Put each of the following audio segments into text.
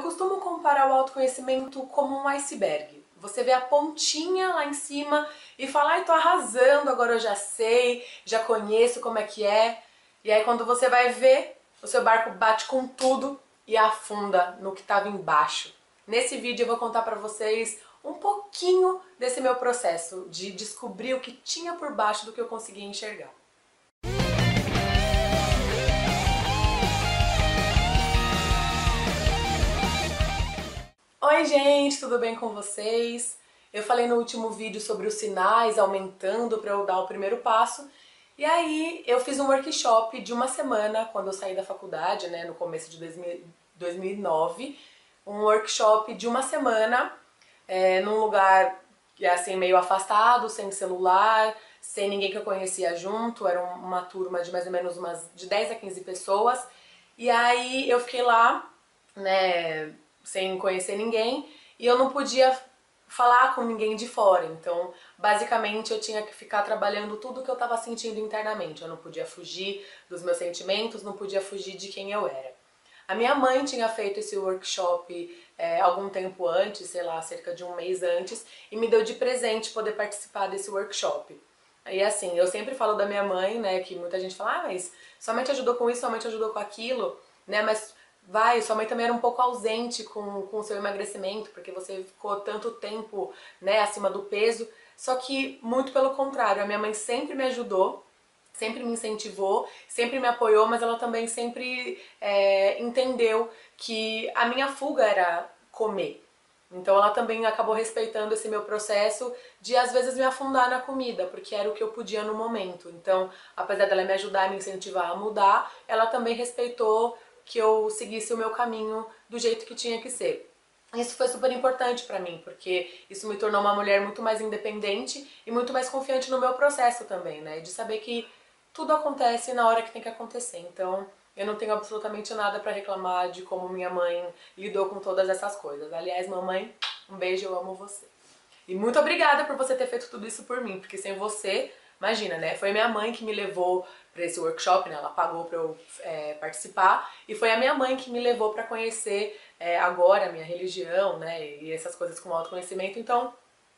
Eu costumo comparar o autoconhecimento como um iceberg. Você vê a pontinha lá em cima e fala, ai, tô arrasando, agora eu já sei, já conheço como é que é. E aí quando você vai ver, o seu barco bate com tudo e afunda no que estava embaixo. Nesse vídeo eu vou contar para vocês um pouquinho desse meu processo de descobrir o que tinha por baixo do que eu conseguia enxergar. Oi gente, tudo bem com vocês? Eu falei no último vídeo sobre os sinais aumentando para eu dar o primeiro passo e aí eu fiz um workshop de uma semana quando eu saí da faculdade, né, no começo de 2009, um workshop de uma semana é, num lugar assim meio afastado, sem celular, sem ninguém que eu conhecia junto, era uma turma de mais ou menos umas de 10 a 15 pessoas. E aí eu fiquei lá, né, sem conhecer ninguém, e eu não podia falar com ninguém de fora. Então, basicamente, eu tinha que ficar trabalhando tudo que eu estava sentindo internamente. Eu não podia fugir dos meus sentimentos, não podia fugir de quem eu era. A minha mãe tinha feito esse workshop é, algum tempo antes, sei lá, cerca de um mês antes, e me deu de presente poder participar desse workshop. E assim, eu sempre falo da minha mãe, né, que muita gente fala, ah, mas somente ajudou com isso, somente ajudou com aquilo, né, mas vai, sua mãe também era um pouco ausente com, com o seu emagrecimento, porque você ficou tanto tempo, né, acima do peso, só que muito pelo contrário, a minha mãe sempre me ajudou, sempre me incentivou, sempre me apoiou, mas ela também sempre é, entendeu que a minha fuga era comer. Então ela também acabou respeitando esse meu processo de às vezes me afundar na comida, porque era o que eu podia no momento. Então, apesar dela me ajudar me incentivar a mudar, ela também respeitou que eu seguisse o meu caminho do jeito que tinha que ser. Isso foi super importante para mim, porque isso me tornou uma mulher muito mais independente e muito mais confiante no meu processo também, né? De saber que tudo acontece na hora que tem que acontecer. Então, eu não tenho absolutamente nada para reclamar de como minha mãe lidou com todas essas coisas. Aliás, mamãe, um beijo, eu amo você. E muito obrigada por você ter feito tudo isso por mim, porque sem você, imagina, né? Foi minha mãe que me levou para esse workshop, né? Ela pagou para eu é, participar e foi a minha mãe que me levou para conhecer é, agora a minha religião, né? E essas coisas com autoconhecimento. Então,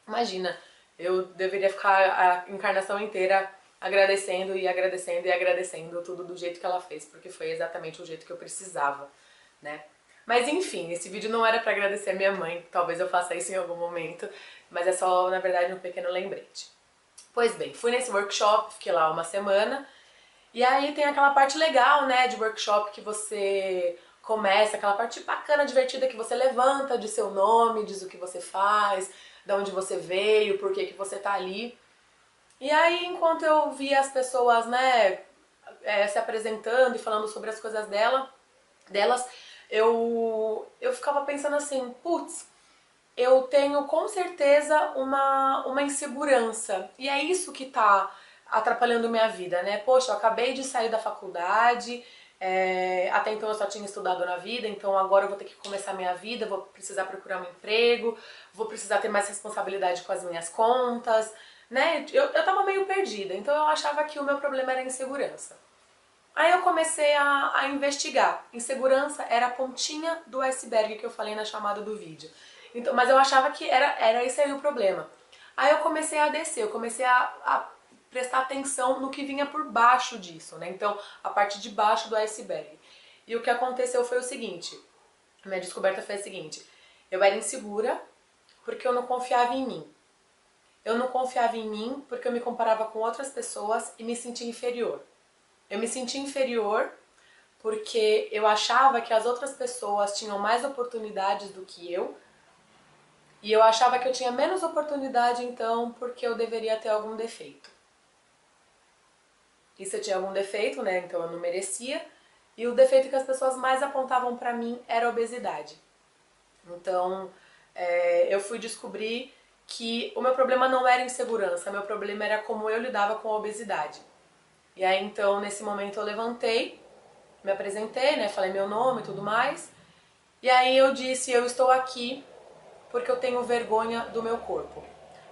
imagina, eu deveria ficar a encarnação inteira agradecendo e agradecendo e agradecendo tudo do jeito que ela fez, porque foi exatamente o jeito que eu precisava, né? Mas enfim, esse vídeo não era para agradecer a minha mãe, talvez eu faça isso em algum momento, mas é só, na verdade, um pequeno lembrete. Pois bem, fui nesse workshop, fiquei lá uma semana, e aí tem aquela parte legal, né, de workshop que você começa, aquela parte bacana, divertida que você levanta de seu nome, diz o que você faz, de onde você veio, por que, que você tá ali. E aí, enquanto eu via as pessoas, né, é, se apresentando e falando sobre as coisas dela, delas, eu, eu ficava pensando assim, putz, eu tenho com certeza uma, uma insegurança. E é isso que tá atrapalhando minha vida, né? Poxa, eu acabei de sair da faculdade, é, até então eu só tinha estudado na vida, então agora eu vou ter que começar minha vida, vou precisar procurar um emprego, vou precisar ter mais responsabilidade com as minhas contas, né? Eu, eu tava meio perdida, então eu achava que o meu problema era insegurança. Aí eu comecei a, a investigar. Insegurança era a pontinha do iceberg que eu falei na chamada do vídeo. Então, mas eu achava que era, era esse aí o problema. Aí eu comecei a descer, eu comecei a, a prestar atenção no que vinha por baixo disso, né? Então, a parte de baixo do iceberg. E o que aconteceu foi o seguinte, minha descoberta foi a seguinte, eu era insegura porque eu não confiava em mim. Eu não confiava em mim porque eu me comparava com outras pessoas e me sentia inferior. Eu me sentia inferior porque eu achava que as outras pessoas tinham mais oportunidades do que eu, e eu achava que eu tinha menos oportunidade então porque eu deveria ter algum defeito. E se eu tinha algum defeito, né, então eu não merecia. E o defeito que as pessoas mais apontavam para mim era a obesidade. Então é, eu fui descobrir que o meu problema não era insegurança, meu problema era como eu lidava com a obesidade. E aí então nesse momento eu levantei, me apresentei, né, falei meu nome e tudo mais. E aí eu disse, eu estou aqui porque eu tenho vergonha do meu corpo.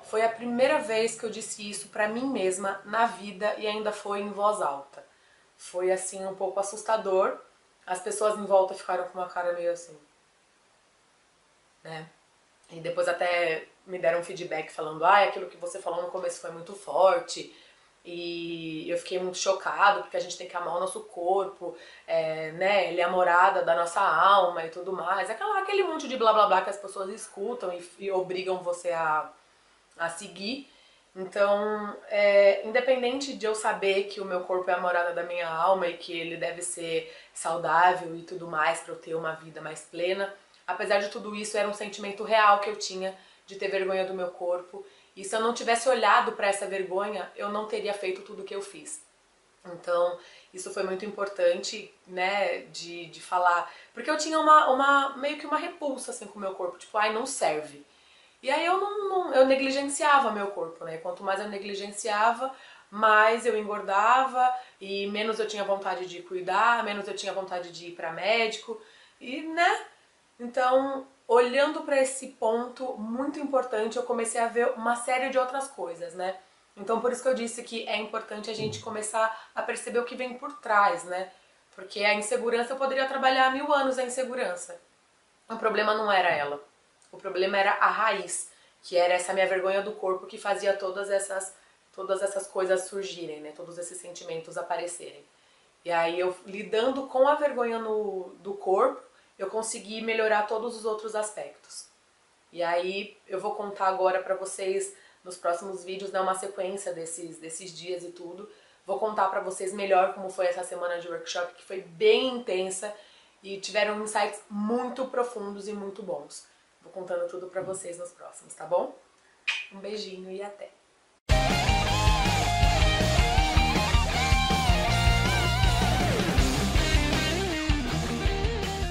Foi a primeira vez que eu disse isso para mim mesma na vida e ainda foi em voz alta. Foi assim um pouco assustador. As pessoas em volta ficaram com uma cara meio assim. né? E depois até me deram um feedback falando, ah, aquilo que você falou no começo foi muito forte. E eu fiquei muito chocado, porque a gente tem que amar o nosso corpo, é, né? Ele é a morada da nossa alma e tudo mais. Aquela, aquele monte de blá blá blá que as pessoas escutam e, e obrigam você a, a seguir. Então, é, independente de eu saber que o meu corpo é a morada da minha alma e que ele deve ser saudável e tudo mais para eu ter uma vida mais plena, apesar de tudo isso, era um sentimento real que eu tinha de ter vergonha do meu corpo. E se eu não tivesse olhado para essa vergonha, eu não teria feito tudo o que eu fiz. Então, isso foi muito importante, né, de, de falar. Porque eu tinha uma, uma meio que uma repulsa assim com o meu corpo, tipo, ai, não serve. E aí eu não, não, eu negligenciava meu corpo, né? Quanto mais eu negligenciava, mais eu engordava e menos eu tinha vontade de cuidar, menos eu tinha vontade de ir para médico e, né? Então, olhando para esse ponto muito importante, eu comecei a ver uma série de outras coisas, né? Então, por isso que eu disse que é importante a gente começar a perceber o que vem por trás, né? Porque a insegurança eu poderia trabalhar mil anos a insegurança. O problema não era ela. O problema era a raiz, que era essa minha vergonha do corpo que fazia todas essas todas essas coisas surgirem, né? Todos esses sentimentos aparecerem. E aí eu lidando com a vergonha no, do corpo, eu consegui melhorar todos os outros aspectos. E aí eu vou contar agora para vocês nos próximos vídeos, né, uma sequência desses, desses dias e tudo. Vou contar para vocês melhor como foi essa semana de workshop, que foi bem intensa e tiveram insights muito profundos e muito bons. Vou contando tudo pra vocês nos próximos, tá bom? Um beijinho e até!